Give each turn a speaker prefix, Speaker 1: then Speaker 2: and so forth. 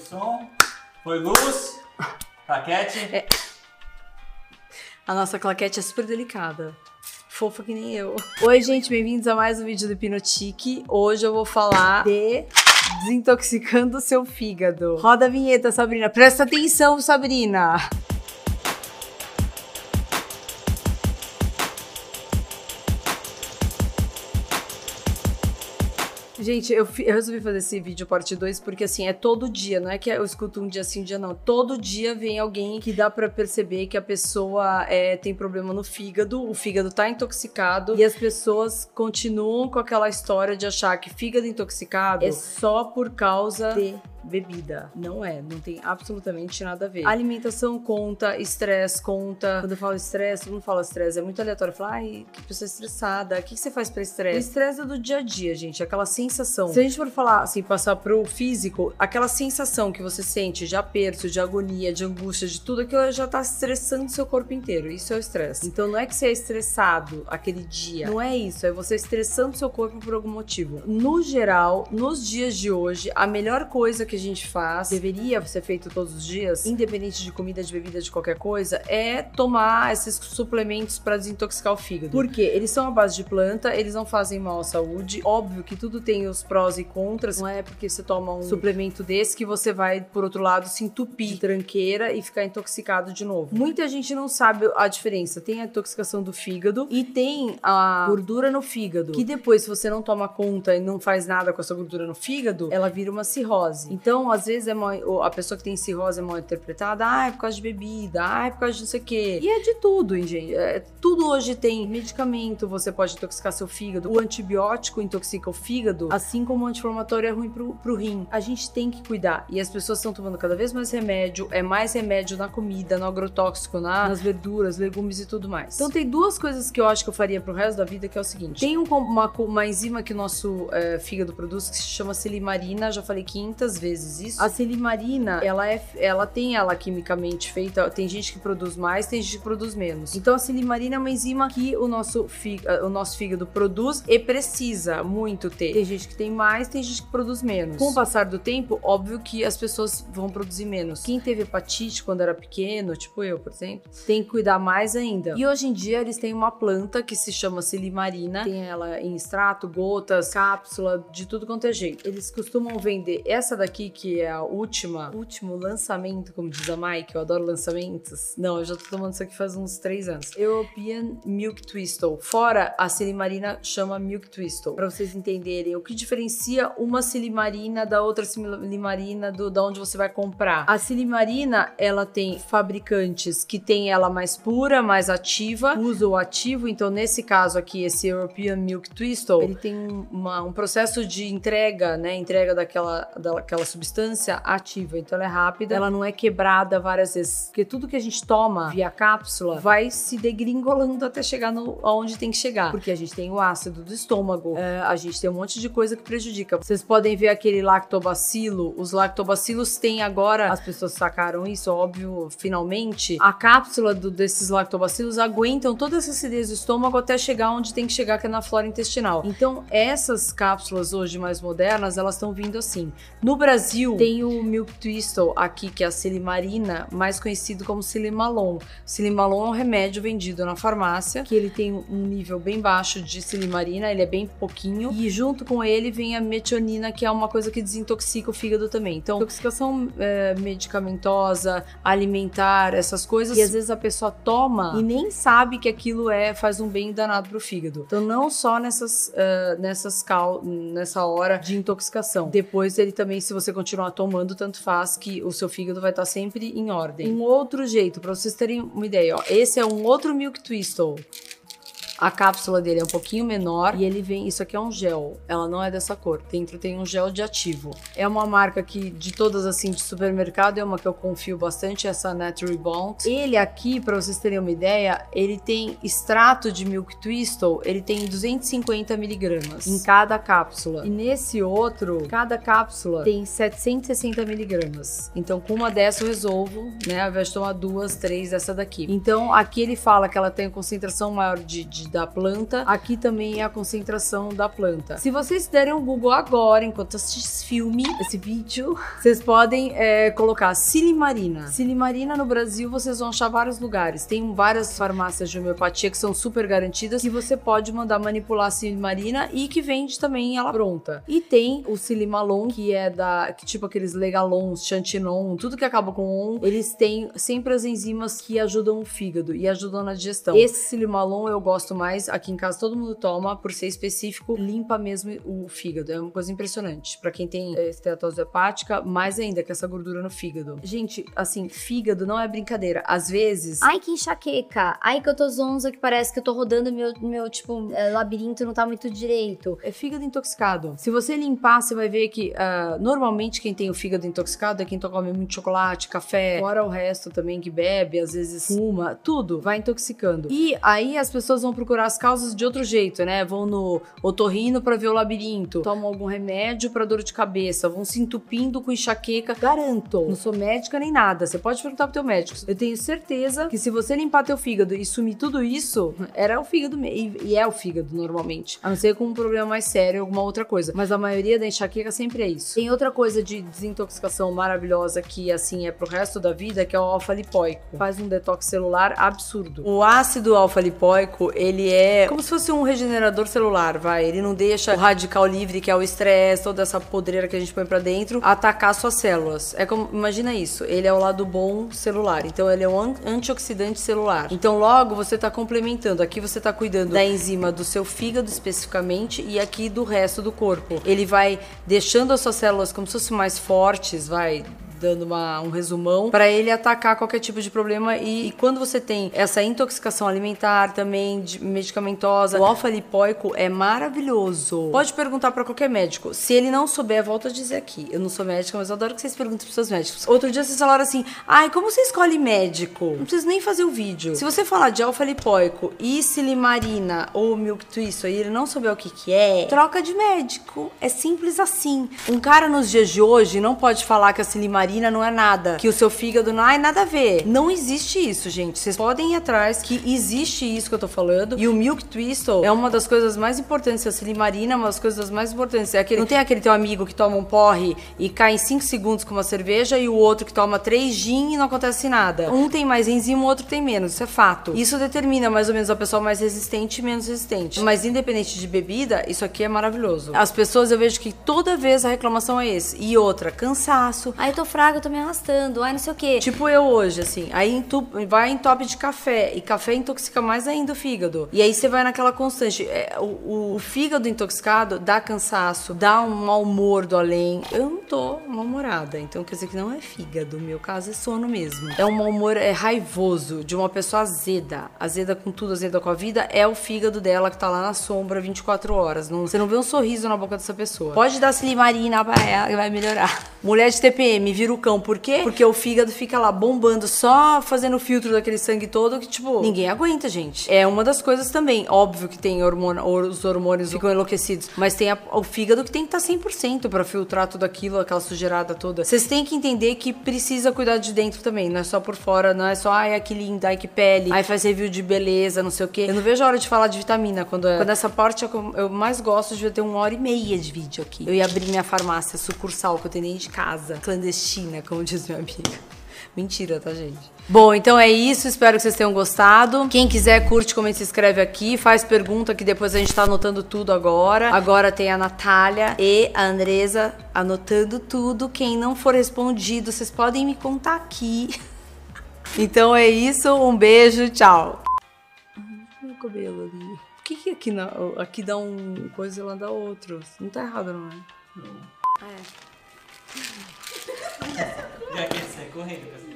Speaker 1: som, foi luz, raquete.
Speaker 2: A nossa claquete é super delicada. Fofa que nem eu. Oi, gente, bem-vindos a mais um vídeo do Hipnotique. Hoje eu vou falar de desintoxicando o seu fígado. Roda a vinheta, Sabrina. Presta atenção, Sabrina. Gente, eu, eu resolvi fazer esse vídeo parte 2 porque assim, é todo dia, não é que eu escuto um dia sim, um dia não. Todo dia vem alguém que dá pra perceber que a pessoa é, tem problema no fígado, o fígado tá intoxicado e as pessoas continuam com aquela história de achar que fígado intoxicado é só por causa de bebida. Não é, não tem absolutamente nada a ver. Alimentação conta, estresse conta. Quando eu falo estresse, todo mundo fala estresse, é muito aleatório. Fala, ai, que pessoa estressada. O que que você faz pra estresse? Estresse é do dia a dia, gente, aquela sensação. Se a gente for falar, assim, passar pro físico, aquela sensação que você sente de aperto, de agonia, de angústia, de tudo aquilo já tá estressando seu corpo inteiro. Isso é o estresse. Então não é que você é estressado aquele dia. Não é isso, é você estressando seu corpo por algum motivo. No geral, nos dias de hoje, a melhor coisa que a gente faz, deveria ser feito todos os dias, independente de comida, de bebida, de qualquer coisa, é tomar esses suplementos para desintoxicar o fígado. Porque eles são à base de planta, eles não fazem mal à saúde. Óbvio que tudo tem os prós e contras. Não é porque você toma um suplemento desse que você vai, por outro lado, se entupir de tranqueira e ficar intoxicado de novo. Muita gente não sabe a diferença. Tem a intoxicação do fígado e tem a gordura no fígado. Que depois, se você não toma conta e não faz nada com essa gordura no fígado, ela vira uma cirrose. Então, às vezes, é mal, a pessoa que tem cirrose é mal interpretada. Ah, é por causa de bebida. Ah, é por causa de não sei o quê. E é de tudo, hein, gente. É, tudo hoje tem medicamento, você pode intoxicar seu fígado. O antibiótico intoxica o fígado, assim como o anti-inflamatório é ruim pro, pro rim. A gente tem que cuidar. E as pessoas estão tomando cada vez mais remédio. É mais remédio na comida, no agrotóxico, na, nas verduras, legumes e tudo mais. Então tem duas coisas que eu acho que eu faria pro resto da vida, que é o seguinte. Tem um uma, uma enzima que o nosso é, fígado produz que se chama silimarina. Já falei 500 vezes isso. A silimarina, ela é, ela tem ela quimicamente feita. Tem gente que produz mais, tem gente que produz menos. Então a silimarina é uma enzima que o nosso, fí- eh, o nosso fígado produz e precisa muito ter. Tem gente que tem mais, tem gente que produz menos. Com o passar do tempo, óbvio que as pessoas vão produzir menos. Quem teve hepatite quando era pequeno, tipo eu, por exemplo, tem que cuidar mais ainda. E hoje em dia eles têm uma planta que se chama silimarina. Tem ela em extrato, gotas, cápsula, de tudo quanto é jeito. Eles costumam vender essa daqui, que é a última, último lançamento, como diz a Mike, eu adoro lançamentos. Não, eu já tô tomando isso aqui faz uns três anos. European Milk Twistle. Fora a silimarina chama Milk Twistle. Pra vocês entenderem o que diferencia uma silimarina da outra silimarina do, da onde você vai comprar. A silimarina, ela tem fabricantes que tem ela mais pura, mais ativa, usa o ativo. Então, nesse caso aqui, esse European Milk Twistle, ele tem um- uma- um processo de entrega, né? Entrega daquela, daquela substância ativa. Então, ela é rápida, ela não é quebrada várias vezes. Porque tudo que a gente toma via cápsula vai se degringolando até chegar no, aonde tem que chegar. Porque a gente tem o ácido do estômago, é, a gente tem um monte de coisa que prejudica. Vocês podem ver aquele lactobacilo. Os lactobacilos têm agora, as pessoas sacaram isso, óbvio, finalmente. A cápsula do- desses lactobacilos aguentam toda essa acidez do estômago até chegar onde tem que chegar, que é na flora intestinal. Então, essas cápsulas hoje mais modernas, elas estão vindo assim. No Brasil, tem o Milk Twistle aqui, que é a silimarina, mais conhecido como silimalon. Silimalon é um remédio vendido na farmácia, que ele tem um nível bem baixo de silimarina, ele é bem pouquinho, e junto com ele vem a metionina, que é uma coisa que desintoxica o fígado também. Então, intoxicação é, medicamentosa, alimentar, essas coisas, que às vezes a pessoa toma e nem sabe que aquilo é faz um bem danado pro fígado. Então, não só nessas, eh, nessas cal nessa hora de intoxicação. Depois ele também, se você continuar tomando, tanto faz que o seu fígado vai estar sempre em ordem. Um outro jeito, para vocês terem uma ideia, ó, esse é um outro Milk Twistle. A cápsula dele é um pouquinho menor e ele vem. Isso aqui é um gel. Ela não é dessa cor. Dentro tem um gel de ativo. É uma marca que, de todas assim, de supermercado, é uma que eu confio bastante, essa Natural Bond. Ele aqui, para vocês terem uma ideia, ele tem extrato de Milk Twistle, ele tem 250 miligramas em cada cápsula. E nesse outro, cada cápsula tem 760 miligramas. Então, com uma dessa eu resolvo, né? Ao invés de tomar duas, três dessa daqui. Então, aqui ele fala que ela tem concentração maior de, de da planta, aqui também é a concentração da planta. Se vocês derem um Google agora, enquanto assistem esse filme, esse vídeo, vocês podem é, colocar silimarina. Silimarina no Brasil vocês vão achar vários lugares. Tem várias farmácias de homeopatia que são super garantidas e você pode mandar manipular a silimarina e que vende também ela pronta. E tem o silimalon, que é da que, tipo aqueles legalons, chantinon, tudo que acaba com on, eles têm sempre as enzimas que ajudam o fígado e ajudam na digestão. Esse silimalon eu gosto mais, aqui em casa todo mundo toma por ser específico, limpa mesmo o fígado. É uma coisa impressionante. Para quem tem é, esteatose hepática, mais ainda que essa gordura no fígado. Gente, assim, fígado não é brincadeira. Às vezes,
Speaker 3: Ai, que enxaqueca. Ai, que eu tô zonza, que parece que eu tô rodando meu, meu tipo, eh, labirinto não tá muito direito.
Speaker 2: é fígado intoxicado. Se você limpar, você vai ver que ah, normalmente quem tem o fígado intoxicado é quem come muito chocolate, café, fora o resto também que bebe, às vezes fuma, tudo vai intoxicando. E aí as pessoas vão procurar as causas de outro jeito, né? Vão no otorrino pra ver o labirinto, tomam algum remédio pra dor de cabeça, vão se entupindo com enxaqueca. Garanto, não sou médica nem nada. Você pode perguntar pro teu médico. Eu tenho certeza que se você limpar teu fígado e sumir tudo isso, era o fígado e e é o fígado normalmente. A não ser com um problema mais sério, alguma outra coisa. Mas a maioria da enxaqueca sempre é isso. Tem outra coisa de desintoxicação maravilhosa que, assim, é pro resto da vida, que é o alfa-lipoico. Faz um detox celular absurdo. O ácido alfa-lipoico, ele é como se fosse um regenerador celular, vai. Ele não deixa o radical livre, que é o estresse, toda essa podreira que a gente põe pra dentro, atacar suas células. É como, imagina isso. Ele é o lado bom celular. Então, ele é um an- antioxidante celular. Então, logo, você tá complementando. Aqui você tá cuidando da enzima do seu fígado especificamente e aqui do resto do corpo. Ele vai deixando as suas células como se fossem mais fortes, vai dando uma- um resumão para ele atacar qualquer tipo de problema. E, e quando você tem essa intoxicação alimentar também de- medicamentosa o alfa lipóico é maravilhoso. Pode perguntar para qualquer médico. Se ele não souber volta a dizer aqui. Eu não sou médica mas eu adoro que vocês perguntem pros seus médicos. Outro dia vocês falaram assim ai como você escolhe médico? Não precisa nem fazer o vídeo. Se você falar de alfa lipóico e silimarina ou milk twist e ele não souber o que que é troca de médico. É simples assim. Um cara nos dias de hoje não pode falar que a silimarina não é nada, que o seu fígado não é nada a ver. Não existe isso, gente. Vocês podem ir atrás que existe isso que eu tô falando. E o Milk Twistle é uma das coisas mais importantes. A silimarina é uma das coisas mais importantes. É aquele, não tem aquele teu amigo que toma um porre e cai em 5 segundos com uma cerveja e o outro que toma 3 gin e não acontece nada. Um tem mais enzima, o outro tem menos. Isso é fato. Isso determina mais ou menos a pessoa mais resistente e menos resistente. Mas independente de bebida, isso aqui é maravilhoso. As pessoas eu vejo que toda vez a reclamação é esse. E outra, cansaço.
Speaker 3: Eu tô fraca, eu tô me arrastando. Ai, não sei o quê.
Speaker 2: Tipo eu hoje, assim. Aí vai em top de café. E café intoxica mais ainda o fígado. E aí você vai naquela constante. É, o, o fígado intoxicado dá cansaço, dá um mau humor do além. Eu não tô mal-humorada. Então quer dizer que não é fígado. No meu caso é sono mesmo. É um mau humor é raivoso de uma pessoa azeda. Azeda com tudo, azeda com a vida. É o fígado dela que tá lá na sombra 24 horas. Não, você não vê um sorriso na boca dessa pessoa. Pode dar silimarina pra ela que vai melhorar. Mulher de TPM vira o cão. Por quê? Porque o fígado fica lá bombando, só fazendo o filtro daquele sangue todo que, tipo, ninguém aguenta, gente. É uma das coisas também. Óbvio que tem hormônio, os hormônios ficam enlouquecidos. Mas tem a- o fígado que tem que estar 100% pra filtrar tudo aquilo, aquela sujeirada toda. Vocês têm que entender que precisa cuidar de dentro também. Não é só por fora, não é só, ai, que linda, ai, que pele. Ai, faz review de beleza, não sei o quê. Eu não vejo a hora de falar de vitamina. Quando, é, quando essa parte é eu mais gosto, de ter uma hora e meia de vídeo aqui. Eu ia abrir minha farmácia sucursal que eu tenho dentro de casa. Clandestina, como diz minha amiga. Mentira, tá, gente? Bom, então é isso. Espero que vocês tenham gostado. Quem quiser, curte, comenta, se inscreve aqui. Faz pergunta que depois a gente tá anotando tudo agora. Agora tem a Natália e a Andresa anotando tudo. Quem não for respondido, vocês podem me contar aqui. Então é isso. Um beijo. Tchau. Meu cabelo ali. Por que, que aqui, na- aqui dá um coisa e lá dá outro? Não tá errado, não é?
Speaker 1: Já quer sair correndo com essa imagem.